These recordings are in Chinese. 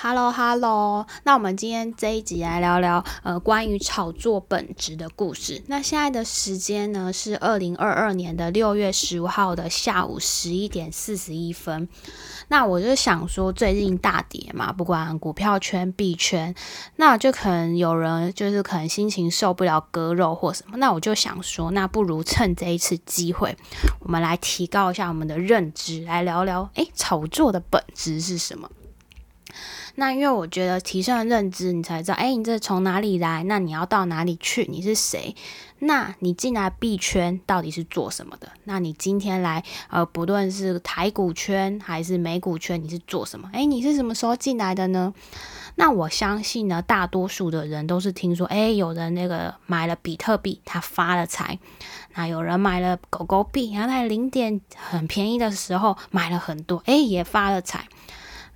Hello Hello，那我们今天这一集来聊聊呃关于炒作本质的故事。那现在的时间呢是二零二二年的六月十五号的下午十一点四十一分。那我就想说，最近大跌嘛，不管股票圈、币圈，那就可能有人就是可能心情受不了割肉或什么。那我就想说，那不如趁这一次机会，我们来提高一下我们的认知，来聊聊诶炒作的本质是什么。那因为我觉得提升了认知，你才知道，哎，你这从哪里来？那你要到哪里去？你是谁？那你进来币圈到底是做什么的？那你今天来，呃，不论是台股圈还是美股圈，你是做什么？哎，你是什么时候进来的呢？那我相信呢，大多数的人都是听说，哎，有人那个买了比特币，他发了财；那有人买了狗狗币，然后在零点很便宜的时候买了很多，哎，也发了财。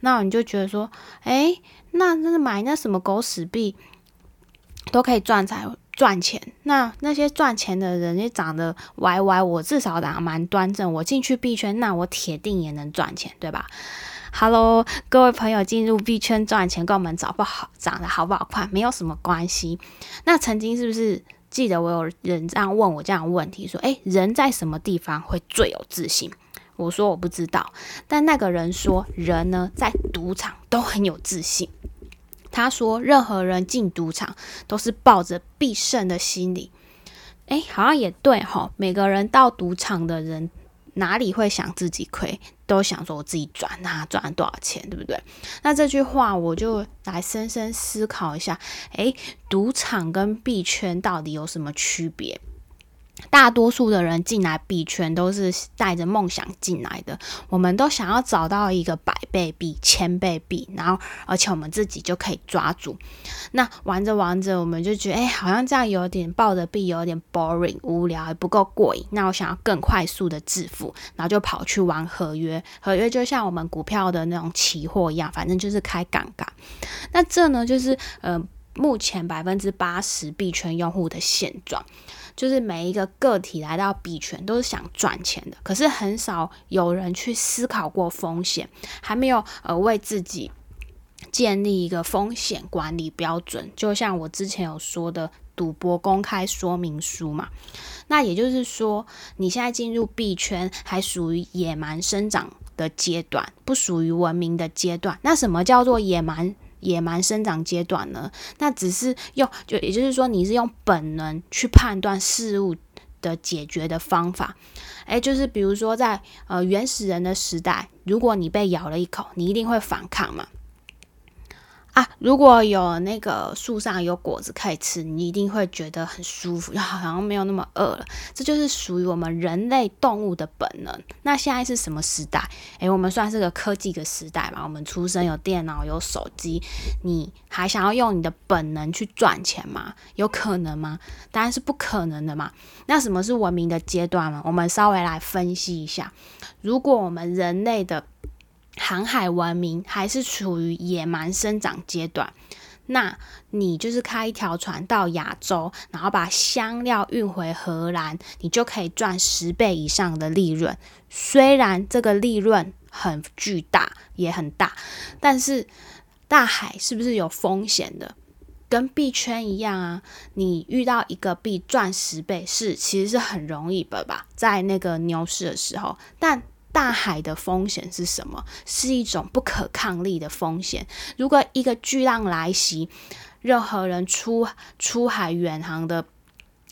那你就觉得说，哎，那那买那什么狗屎币都可以赚财赚钱。那那些赚钱的人也长得歪歪，我至少长得蛮端正。我进去币圈，那我铁定也能赚钱，对吧？Hello，各位朋友，进入币圈赚钱跟我们长不好长得好不好看没有什么关系。那曾经是不是记得我有人这样问我这样的问题，说，哎，人在什么地方会最有自信？我说我不知道，但那个人说人呢在赌场都很有自信。他说任何人进赌场都是抱着必胜的心理。哎，好像也对哈。每个人到赌场的人哪里会想自己亏，都想说我自己赚啊，赚多少钱，对不对？那这句话我就来深深思考一下。哎，赌场跟币圈到底有什么区别？大多数的人进来币圈都是带着梦想进来的，我们都想要找到一个百倍币、千倍币，然后而且我们自己就可以抓住。那玩着玩着，我们就觉得，哎，好像这样有点抱着币有点 boring 无聊，还不够过瘾。那我想要更快速的致富，然后就跑去玩合约。合约就像我们股票的那种期货一样，反正就是开杠杆。那这呢，就是呃，目前百分之八十币圈用户的现状。就是每一个个体来到币圈都是想赚钱的，可是很少有人去思考过风险，还没有呃为自己建立一个风险管理标准。就像我之前有说的赌博公开说明书嘛，那也就是说你现在进入币圈还属于野蛮生长的阶段，不属于文明的阶段。那什么叫做野蛮？野蛮生长阶段呢，那只是用就也就是说，你是用本能去判断事物的解决的方法。诶，就是比如说在呃原始人的时代，如果你被咬了一口，你一定会反抗嘛。啊，如果有那个树上有果子可以吃，你一定会觉得很舒服，好像没有那么饿了。这就是属于我们人类动物的本能。那现在是什么时代？诶，我们算是个科技的时代嘛？我们出生有电脑有手机，你还想要用你的本能去赚钱吗？有可能吗？当然是不可能的嘛。那什么是文明的阶段呢？我们稍微来分析一下。如果我们人类的航海文明还是处于野蛮生长阶段，那你就是开一条船到亚洲，然后把香料运回荷兰，你就可以赚十倍以上的利润。虽然这个利润很巨大，也很大，但是大海是不是有风险的？跟币圈一样啊，你遇到一个币赚十倍是其实是很容易的吧？在那个牛市的时候，但大海的风险是什么？是一种不可抗力的风险。如果一个巨浪来袭，任何人出出海远航的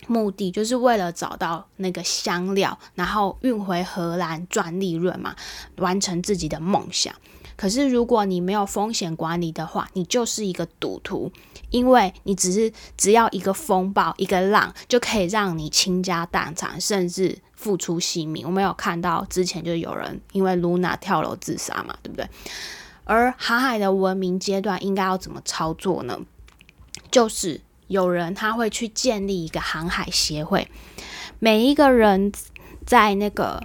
目的，就是为了找到那个香料，然后运回荷兰赚利润嘛，完成自己的梦想。可是如果你没有风险管理的话，你就是一个赌徒，因为你只是只要一个风暴、一个浪，就可以让你倾家荡产，甚至。付出性命，我们有看到之前就有人因为 Luna 跳楼自杀嘛，对不对？而航海的文明阶段应该要怎么操作呢？就是有人他会去建立一个航海协会，每一个人在那个。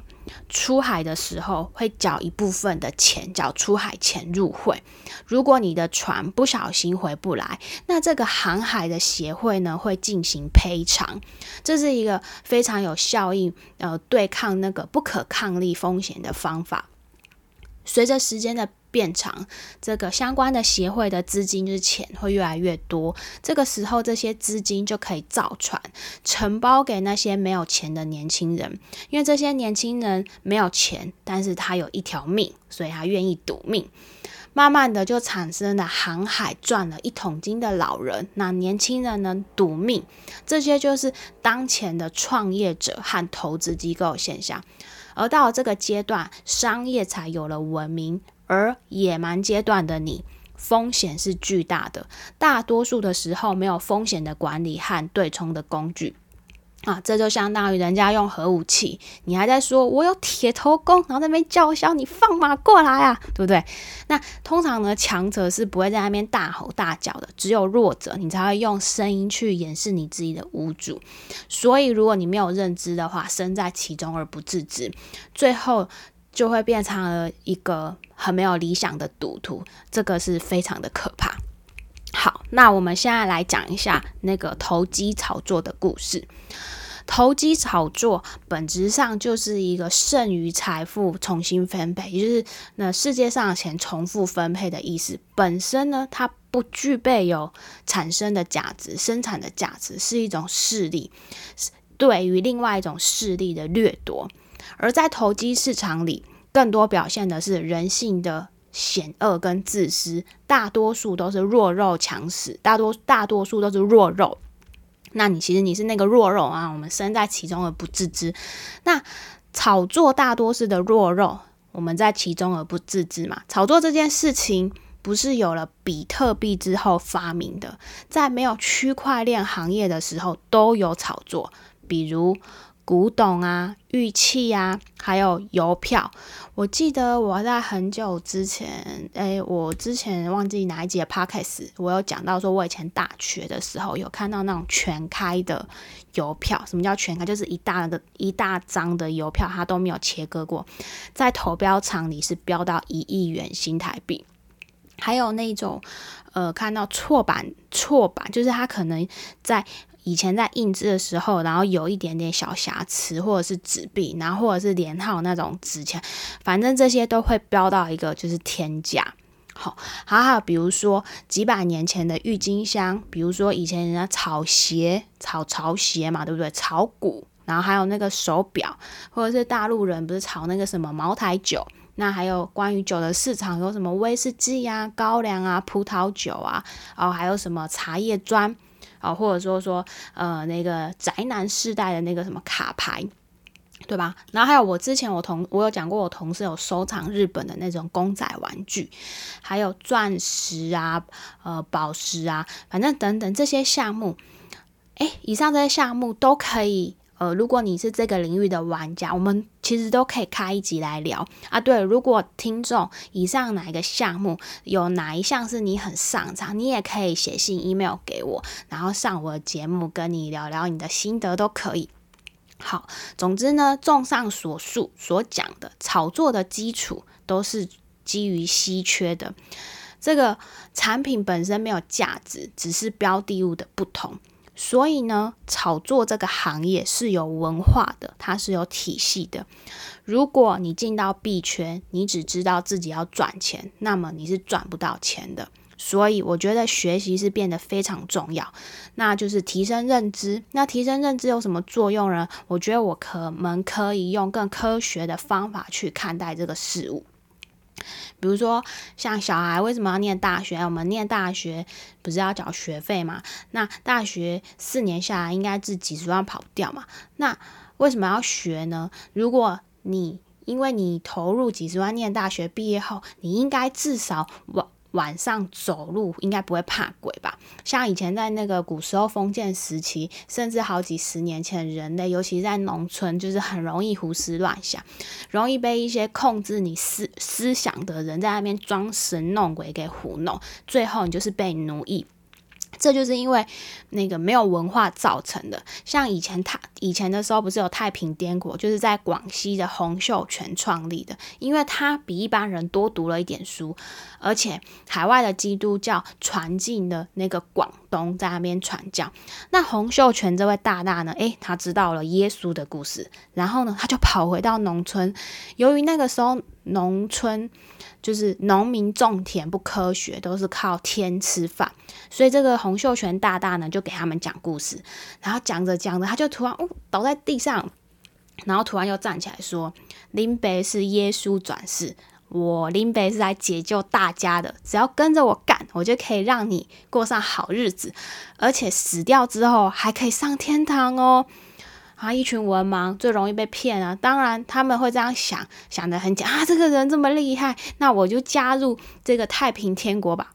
出海的时候会缴一部分的钱，缴出海前入会。如果你的船不小心回不来，那这个航海的协会呢会进行赔偿。这是一个非常有效应，呃，对抗那个不可抗力风险的方法。随着时间的变长，这个相关的协会的资金就是钱会越来越多。这个时候，这些资金就可以造船，承包给那些没有钱的年轻人，因为这些年轻人没有钱，但是他有一条命，所以他愿意赌命。慢慢的就产生了航海赚了一桶金的老人，那年轻人呢赌命，这些就是当前的创业者和投资机构现象。而到了这个阶段，商业才有了文明，而野蛮阶段的你，风险是巨大的，大多数的时候没有风险的管理和对冲的工具。啊，这就相当于人家用核武器，你还在说我有铁头功，然后在那边叫嚣，你放马过来啊，对不对？那通常呢，强者是不会在那边大吼大叫的，只有弱者，你才会用声音去掩饰你自己的无助。所以，如果你没有认知的话，身在其中而不自知，最后就会变成了一个很没有理想的赌徒，这个是非常的可怕。好，那我们现在来讲一下那个投机炒作的故事。投机炒作本质上就是一个剩余财富重新分配，也就是那世界上的钱重复分配的意思。本身呢，它不具备有产生的价值、生产的价值，是一种势力，对于另外一种势力的掠夺。而在投机市场里，更多表现的是人性的。险恶跟自私，大多数都是弱肉强食，大多大多数都是弱肉。那你其实你是那个弱肉啊，我们身在其中而不自知。那炒作大多是的弱肉，我们在其中而不自知嘛。炒作这件事情不是有了比特币之后发明的，在没有区块链行业的时候都有炒作，比如。古董啊，玉器啊，还有邮票。我记得我在很久之前，诶，我之前忘记哪一集的 podcast，我有讲到说，我以前大学的时候有看到那种全开的邮票。什么叫全开？就是一大的一大张的邮票，它都没有切割过，在投标场里是标到一亿元新台币。还有那种，呃，看到错版错版，就是它可能在。以前在印制的时候，然后有一点点小瑕疵，或者是纸币，然后或者是连号那种纸钱，反正这些都会标到一个就是天价。好，还有比如说几百年前的郁金香，比如说以前人家炒鞋、炒潮鞋嘛，对不对？炒股，然后还有那个手表，或者是大陆人不是炒那个什么茅台酒？那还有关于酒的市场有什么威士忌啊、高粱啊、葡萄酒啊，然后还有什么茶叶砖。啊，或者说说，呃，那个宅男世代的那个什么卡牌，对吧？然后还有我之前我同我有讲过，我同事有收藏日本的那种公仔玩具，还有钻石啊，呃，宝石啊，反正等等这些项目，哎，以上这些项目都可以。呃，如果你是这个领域的玩家，我们其实都可以开一集来聊啊。对，如果听众以上哪一个项目有哪一项是你很擅长，你也可以写信 email 给我，然后上我的节目跟你聊聊你的心得都可以。好，总之呢，综上所述所讲的炒作的基础都是基于稀缺的，这个产品本身没有价值，只是标的物的不同。所以呢，炒作这个行业是有文化的，它是有体系的。如果你进到币圈，你只知道自己要赚钱，那么你是赚不到钱的。所以我觉得学习是变得非常重要，那就是提升认知。那提升认知有什么作用呢？我觉得我可能可以用更科学的方法去看待这个事物。比如说，像小孩为什么要念大学？我们念大学不是要缴学费嘛？那大学四年下来，应该是几十万跑不掉嘛？那为什么要学呢？如果你因为你投入几十万念大学，毕业后你应该至少往。晚上走路应该不会怕鬼吧？像以前在那个古时候封建时期，甚至好几十年前，人类尤其在农村，就是很容易胡思乱想，容易被一些控制你思思想的人在那边装神弄鬼给糊弄，最后你就是被奴役。这就是因为那个没有文化造成的。像以前他以前的时候，不是有太平天国，就是在广西的洪秀全创立的。因为他比一般人多读了一点书，而且海外的基督教传进了那个广东，在那边传教。那洪秀全这位大大呢，诶，他知道了耶稣的故事，然后呢，他就跑回到农村。由于那个时候农村就是农民种田不科学，都是靠天吃饭。所以这个洪秀全大大呢，就给他们讲故事，然后讲着讲着，他就突然哦倒在地上，然后突然又站起来说：“林北是耶稣转世。”我林北是来解救大家的，只要跟着我干，我就可以让你过上好日子，而且死掉之后还可以上天堂哦。啊，一群文盲最容易被骗啊，当然他们会这样想，想的很假啊，这个人这么厉害，那我就加入这个太平天国吧。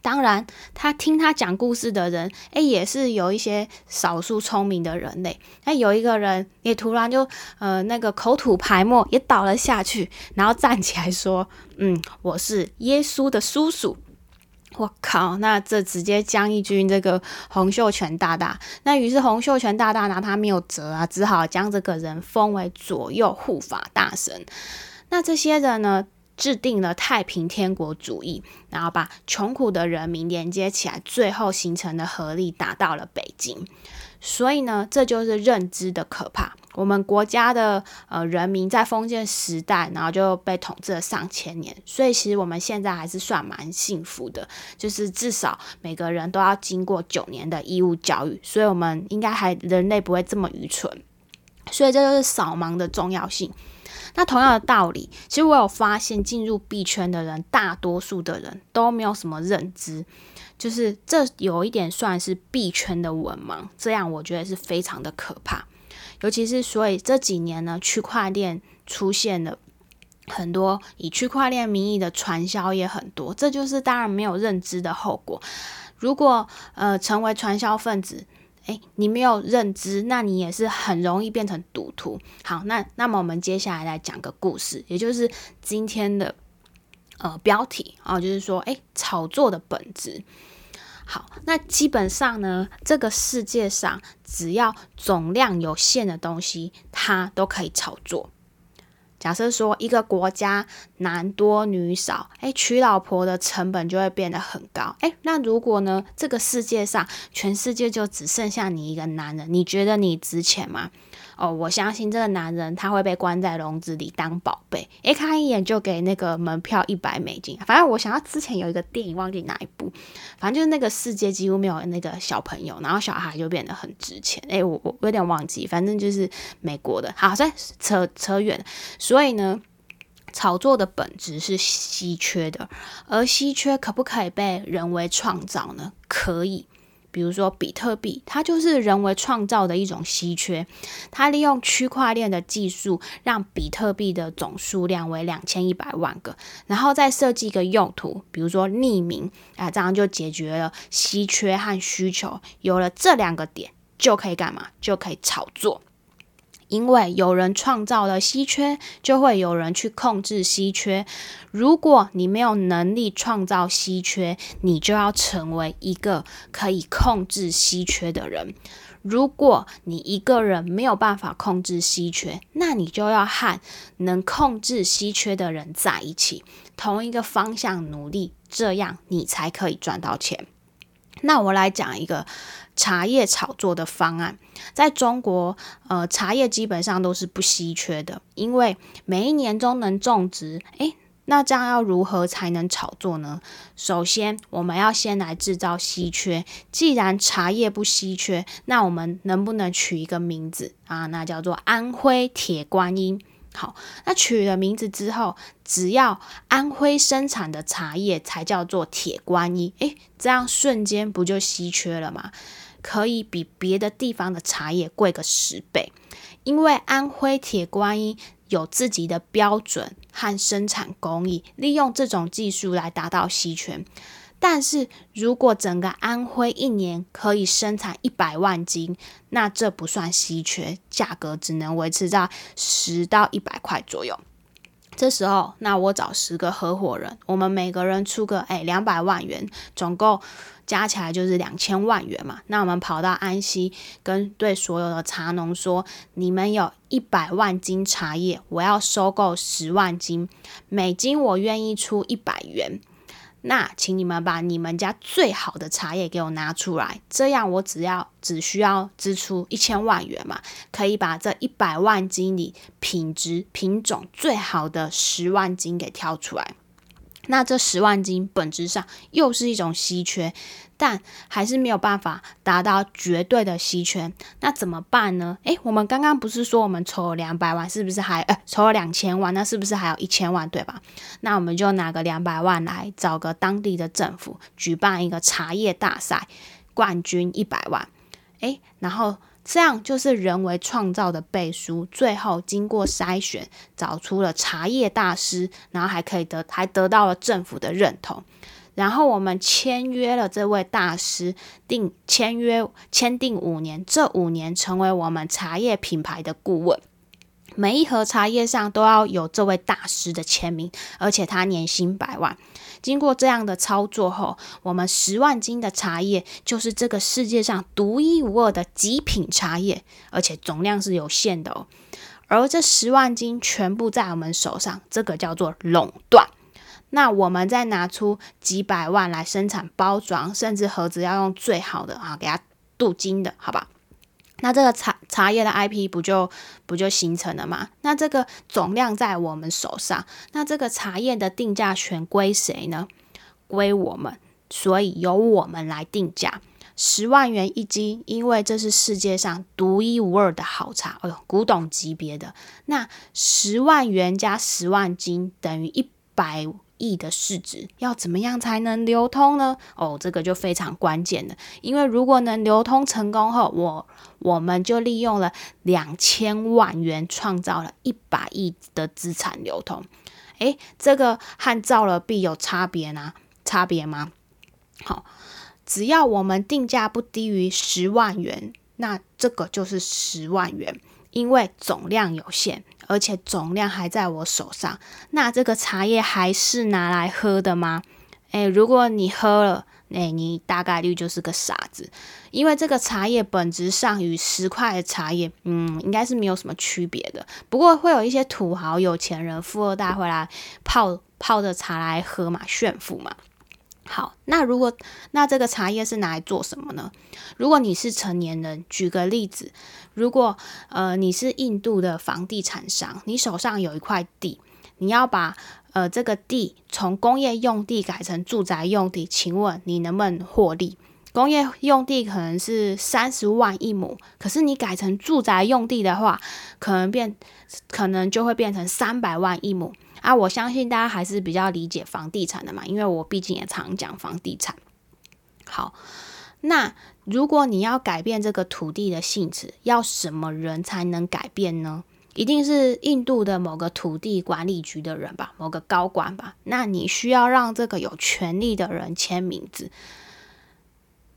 当然，他听他讲故事的人，哎，也是有一些少数聪明的人类。那有一个人也突然就呃那个口吐白沫，也倒了下去，然后站起来说：“嗯，我是耶稣的叔叔。”我靠，那这直接将一军这个洪秀全大大。那于是洪秀全大大拿他没有辙啊，只好将这个人封为左右护法大神。那这些人呢？制定了太平天国主义，然后把穷苦的人民连接起来，最后形成的合力打到了北京。所以呢，这就是认知的可怕。我们国家的呃人民在封建时代，然后就被统治了上千年，所以其实我们现在还是算蛮幸福的，就是至少每个人都要经过九年的义务教育，所以我们应该还人类不会这么愚蠢。所以这就是扫盲的重要性。那同样的道理，其实我有发现，进入币圈的人，大多数的人都没有什么认知，就是这有一点算是币圈的文盲，这样我觉得是非常的可怕。尤其是所以这几年呢，区块链出现了很多以区块链名义的传销也很多，这就是当然没有认知的后果。如果呃成为传销分子，诶，你没有认知，那你也是很容易变成赌徒。好，那那么我们接下来来讲个故事，也就是今天的呃标题啊，就是说，诶，炒作的本质。好，那基本上呢，这个世界上只要总量有限的东西，它都可以炒作。假设说一个国家男多女少，哎，娶老婆的成本就会变得很高。哎，那如果呢，这个世界上全世界就只剩下你一个男人，你觉得你值钱吗？哦，我相信这个男人他会被关在笼子里当宝贝，诶，看一眼就给那个门票一百美金。反正我想要之前有一个电影忘记哪一部，反正就是那个世界几乎没有那个小朋友，然后小孩就变得很值钱。诶，我我有点忘记，反正就是美国的。好，再扯扯远，所以呢，炒作的本质是稀缺的，而稀缺可不可以被人为创造呢？可以。比如说比特币，它就是人为创造的一种稀缺。它利用区块链的技术，让比特币的总数量为两千一百万个，然后再设计一个用途，比如说匿名啊，这样就解决了稀缺和需求。有了这两个点，就可以干嘛？就可以炒作。因为有人创造了稀缺，就会有人去控制稀缺。如果你没有能力创造稀缺，你就要成为一个可以控制稀缺的人。如果你一个人没有办法控制稀缺，那你就要和能控制稀缺的人在一起，同一个方向努力，这样你才可以赚到钱。那我来讲一个。茶叶炒作的方案，在中国，呃，茶叶基本上都是不稀缺的，因为每一年都能种植。诶，那这样要如何才能炒作呢？首先，我们要先来制造稀缺。既然茶叶不稀缺，那我们能不能取一个名字啊？那叫做安徽铁观音。好，那取了名字之后，只要安徽生产的茶叶才叫做铁观音。诶，这样瞬间不就稀缺了吗？可以比别的地方的茶叶贵个十倍，因为安徽铁观音有自己的标准和生产工艺，利用这种技术来达到稀缺。但是如果整个安徽一年可以生产一百万斤，那这不算稀缺，价格只能维持在十到一百块左右。这时候，那我找十个合伙人，我们每个人出个哎两百万元，总共加起来就是两千万元嘛。那我们跑到安溪，跟对所有的茶农说：你们有一百万斤茶叶，我要收购十万斤，每斤我愿意出一百元。那请你们把你们家最好的茶叶给我拿出来，这样我只要只需要支出一千万元嘛，可以把这一百万斤里品质品种最好的十万斤给挑出来。那这十万斤本质上又是一种稀缺，但还是没有办法达到绝对的稀缺。那怎么办呢？诶，我们刚刚不是说我们筹了两百万，是不是还呃筹了两千万？那是不是还有一千万，对吧？那我们就拿个两百万来找个当地的政府举办一个茶叶大赛，冠军一百万。诶，然后。这样就是人为创造的背书，最后经过筛选，找出了茶叶大师，然后还可以得，还得到了政府的认同。然后我们签约了这位大师，定签约签订五年，这五年成为我们茶叶品牌的顾问。每一盒茶叶上都要有这位大师的签名，而且他年薪百万。经过这样的操作后，我们十万斤的茶叶就是这个世界上独一无二的极品茶叶，而且总量是有限的哦。而这十万斤全部在我们手上，这个叫做垄断。那我们再拿出几百万来生产包装，甚至盒子要用最好的啊，给它镀金的，好吧？那这个茶茶叶的 IP 不就不就形成了吗？那这个总量在我们手上，那这个茶叶的定价权归谁呢？归我们，所以由我们来定价，十万元一斤，因为这是世界上独一无二的好茶，哎呦，古董级别的。那十万元加十万斤等于一百。亿的市值要怎么样才能流通呢？哦，这个就非常关键了，因为如果能流通成功后，我我们就利用了两千万元创造了一百亿的资产流通。诶，这个和造了币有差别呢？差别吗？好，只要我们定价不低于十万元，那这个就是十万元，因为总量有限。而且总量还在我手上，那这个茶叶还是拿来喝的吗？诶，如果你喝了，诶，你大概率就是个傻子，因为这个茶叶本质上与十块的茶叶，嗯，应该是没有什么区别的。不过会有一些土豪、有钱人、富二代会来泡泡着茶来喝嘛，炫富嘛。好，那如果那这个茶叶是拿来做什么呢？如果你是成年人，举个例子，如果呃你是印度的房地产商，你手上有一块地，你要把呃这个地从工业用地改成住宅用地，请问你能不能获利？工业用地可能是三十万一亩，可是你改成住宅用地的话，可能变可能就会变成三百万一亩。啊，我相信大家还是比较理解房地产的嘛，因为我毕竟也常讲房地产。好，那如果你要改变这个土地的性质，要什么人才能改变呢？一定是印度的某个土地管理局的人吧，某个高管吧。那你需要让这个有权利的人签名字，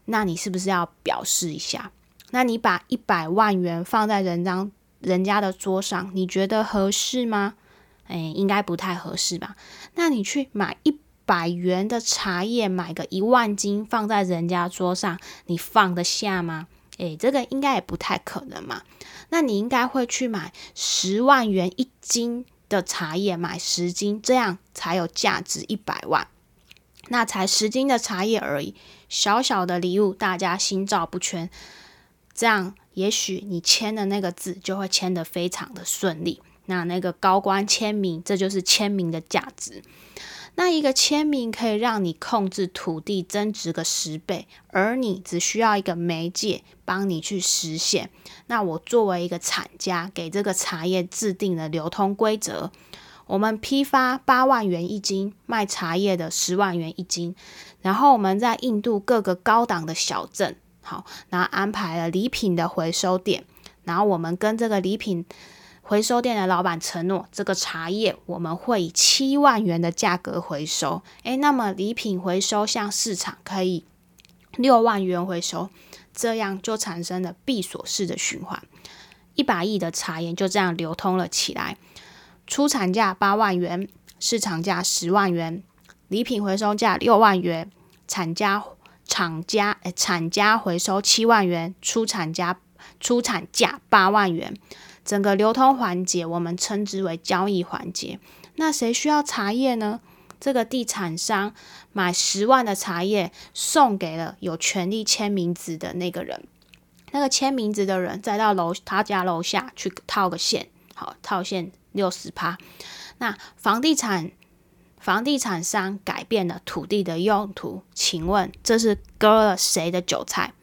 那你是不是要表示一下？那你把一百万元放在人张人家的桌上，你觉得合适吗？哎，应该不太合适吧？那你去买一百元的茶叶，买个一万斤放在人家桌上，你放得下吗？哎，这个应该也不太可能嘛。那你应该会去买十万元一斤的茶叶，买十斤，这样才有价值一百万。那才十斤的茶叶而已，小小的礼物，大家心照不宣。这样，也许你签的那个字就会签得非常的顺利。那那个高官签名，这就是签名的价值。那一个签名可以让你控制土地增值个十倍，而你只需要一个媒介帮你去实现。那我作为一个厂家，给这个茶叶制定了流通规则。我们批发八万元一斤，卖茶叶的十万元一斤。然后我们在印度各个高档的小镇，好，然后安排了礼品的回收点。然后我们跟这个礼品。回收店的老板承诺，这个茶叶我们会以七万元的价格回收。诶，那么礼品回收向市场可以六万元回收，这样就产生了闭锁式的循环，一百亿的茶叶就这样流通了起来。出产价八万元，市场价十万元，礼品回收价六万元，厂家厂家诶产家回收七万元，出产价出产价八万元。整个流通环节，我们称之为交易环节。那谁需要茶叶呢？这个地产商买十万的茶叶，送给了有权利签名字的那个人。那个签名字的人再到楼他家楼下去套个线，好套线六十趴。那房地产房地产商改变了土地的用途，请问这是割了谁的韭菜？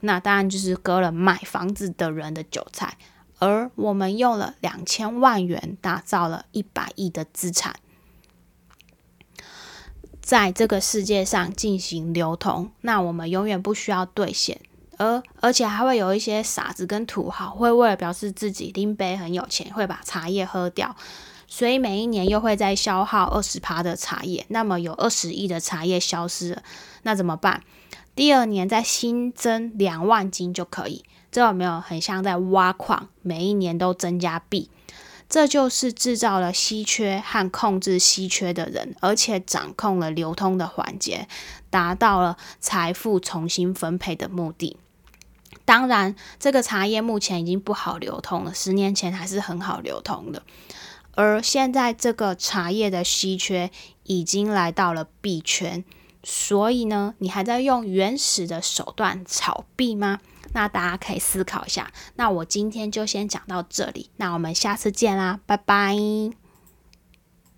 那当然就是割了买房子的人的韭菜。而我们用了两千万元打造了一百亿的资产，在这个世界上进行流通。那我们永远不需要兑现。而而且还会有一些傻子跟土豪，会为了表示自己拎杯很有钱，会把茶叶喝掉，所以每一年又会再消耗二十趴的茶叶，那么有二十亿的茶叶消失了，那怎么办？第二年再新增两万斤就可以，这有没有很像在挖矿？每一年都增加币，这就是制造了稀缺和控制稀缺的人，而且掌控了流通的环节，达到了财富重新分配的目的。当然，这个茶叶目前已经不好流通了。十年前还是很好流通的，而现在这个茶叶的稀缺已经来到了币圈，所以呢，你还在用原始的手段炒币吗？那大家可以思考一下。那我今天就先讲到这里，那我们下次见啦，拜拜。